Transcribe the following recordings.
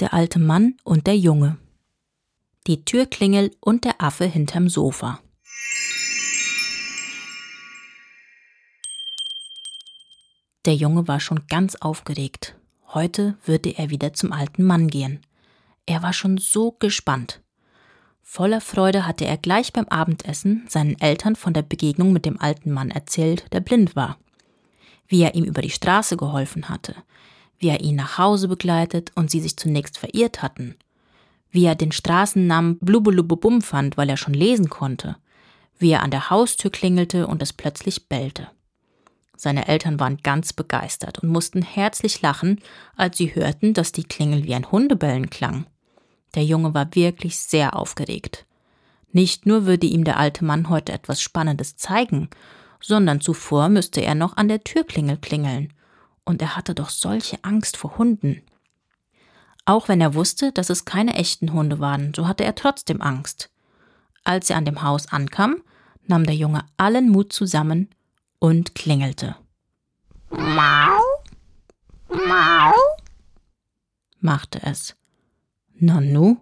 Der alte Mann und der Junge. Die Türklingel und der Affe hinterm Sofa. Der Junge war schon ganz aufgeregt. Heute würde er wieder zum alten Mann gehen. Er war schon so gespannt. Voller Freude hatte er gleich beim Abendessen seinen Eltern von der Begegnung mit dem alten Mann erzählt, der blind war. Wie er ihm über die Straße geholfen hatte, wie er ihn nach Hause begleitet und sie sich zunächst verirrt hatten, wie er den Straßennamen Blubulububum fand, weil er schon lesen konnte, wie er an der Haustür klingelte und es plötzlich bellte. Seine Eltern waren ganz begeistert und mussten herzlich lachen, als sie hörten, dass die Klingel wie ein Hundebellen klang. Der Junge war wirklich sehr aufgeregt. Nicht nur würde ihm der alte Mann heute etwas Spannendes zeigen, sondern zuvor müsste er noch an der Türklingel klingeln. Und er hatte doch solche Angst vor Hunden. Auch wenn er wusste, dass es keine echten Hunde waren, so hatte er trotzdem Angst. Als er an dem Haus ankam, nahm der Junge allen Mut zusammen und klingelte. Mau, mau, machte es. Nanu?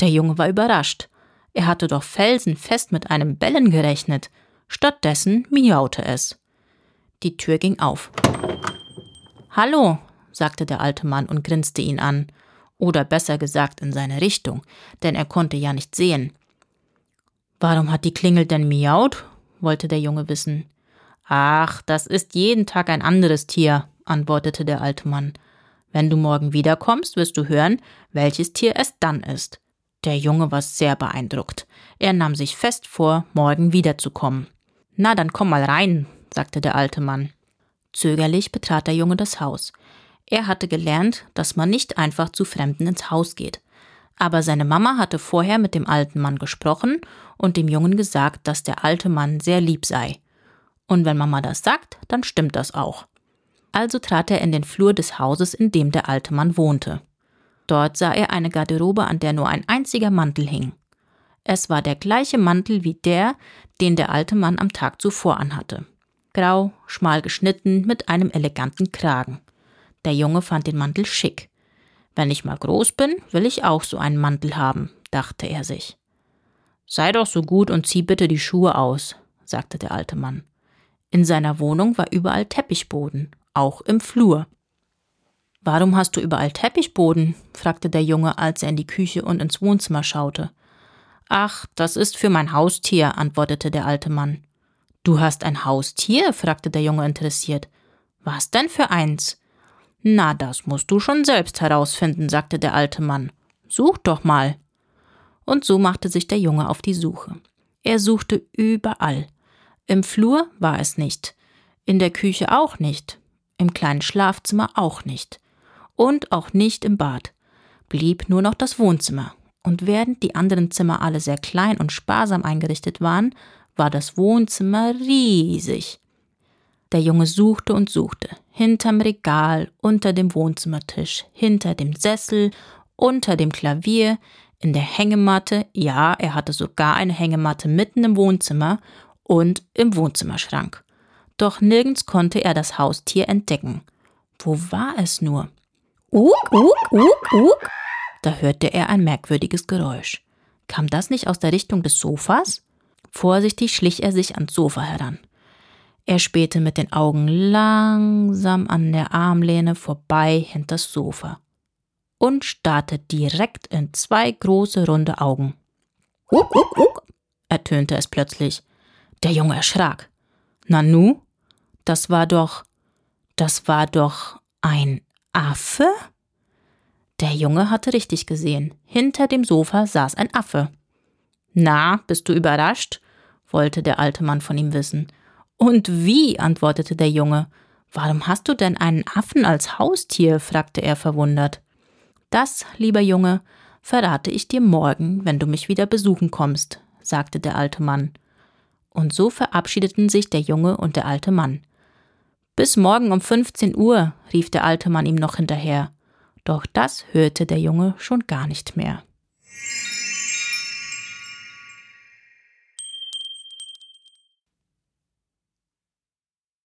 Der Junge war überrascht. Er hatte doch felsenfest mit einem Bellen gerechnet. Stattdessen miaute es. Die Tür ging auf. Hallo, sagte der alte Mann und grinste ihn an. Oder besser gesagt in seine Richtung, denn er konnte ja nicht sehen. Warum hat die Klingel denn miaut? wollte der Junge wissen. Ach, das ist jeden Tag ein anderes Tier, antwortete der alte Mann. Wenn du morgen wiederkommst, wirst du hören, welches Tier es dann ist. Der Junge war sehr beeindruckt. Er nahm sich fest vor, morgen wiederzukommen. Na, dann komm mal rein, sagte der alte Mann. Zögerlich betrat der Junge das Haus. Er hatte gelernt, dass man nicht einfach zu Fremden ins Haus geht. Aber seine Mama hatte vorher mit dem alten Mann gesprochen und dem Jungen gesagt, dass der alte Mann sehr lieb sei. Und wenn Mama das sagt, dann stimmt das auch also trat er in den Flur des Hauses, in dem der alte Mann wohnte. Dort sah er eine Garderobe, an der nur ein einziger Mantel hing. Es war der gleiche Mantel wie der, den der alte Mann am Tag zuvor anhatte. Grau, schmal geschnitten, mit einem eleganten Kragen. Der Junge fand den Mantel schick. Wenn ich mal groß bin, will ich auch so einen Mantel haben, dachte er sich. Sei doch so gut und zieh bitte die Schuhe aus, sagte der alte Mann. In seiner Wohnung war überall Teppichboden auch im Flur. Warum hast du überall Teppichboden? fragte der Junge, als er in die Küche und ins Wohnzimmer schaute. Ach, das ist für mein Haustier, antwortete der alte Mann. Du hast ein Haustier? fragte der Junge interessiert. Was denn für eins? Na, das musst du schon selbst herausfinden, sagte der alte Mann. Such doch mal. Und so machte sich der Junge auf die Suche. Er suchte überall. Im Flur war es nicht, in der Küche auch nicht, im kleinen Schlafzimmer auch nicht. Und auch nicht im Bad. Blieb nur noch das Wohnzimmer. Und während die anderen Zimmer alle sehr klein und sparsam eingerichtet waren, war das Wohnzimmer riesig. Der Junge suchte und suchte, hinterm Regal, unter dem Wohnzimmertisch, hinter dem Sessel, unter dem Klavier, in der Hängematte, ja, er hatte sogar eine Hängematte mitten im Wohnzimmer und im Wohnzimmerschrank doch nirgends konnte er das Haustier entdecken. Wo war es nur? Uk, uk, uk, uk. Da hörte er ein merkwürdiges Geräusch. Kam das nicht aus der Richtung des Sofas? Vorsichtig schlich er sich ans Sofa heran. Er spähte mit den Augen langsam an der Armlehne vorbei hinters Sofa und starrte direkt in zwei große runde Augen. Uk, uk, uk, ertönte es plötzlich. Der Junge erschrak. Nanu? Das war doch. Das war doch ein Affe? Der Junge hatte richtig gesehen. Hinter dem Sofa saß ein Affe. Na, bist du überrascht? Wollte der alte Mann von ihm wissen. Und wie? antwortete der Junge. Warum hast du denn einen Affen als Haustier? fragte er verwundert. Das, lieber Junge, verrate ich dir morgen, wenn du mich wieder besuchen kommst, sagte der alte Mann. Und so verabschiedeten sich der Junge und der alte Mann. Bis morgen um 15 Uhr, rief der alte Mann ihm noch hinterher. Doch das hörte der Junge schon gar nicht mehr.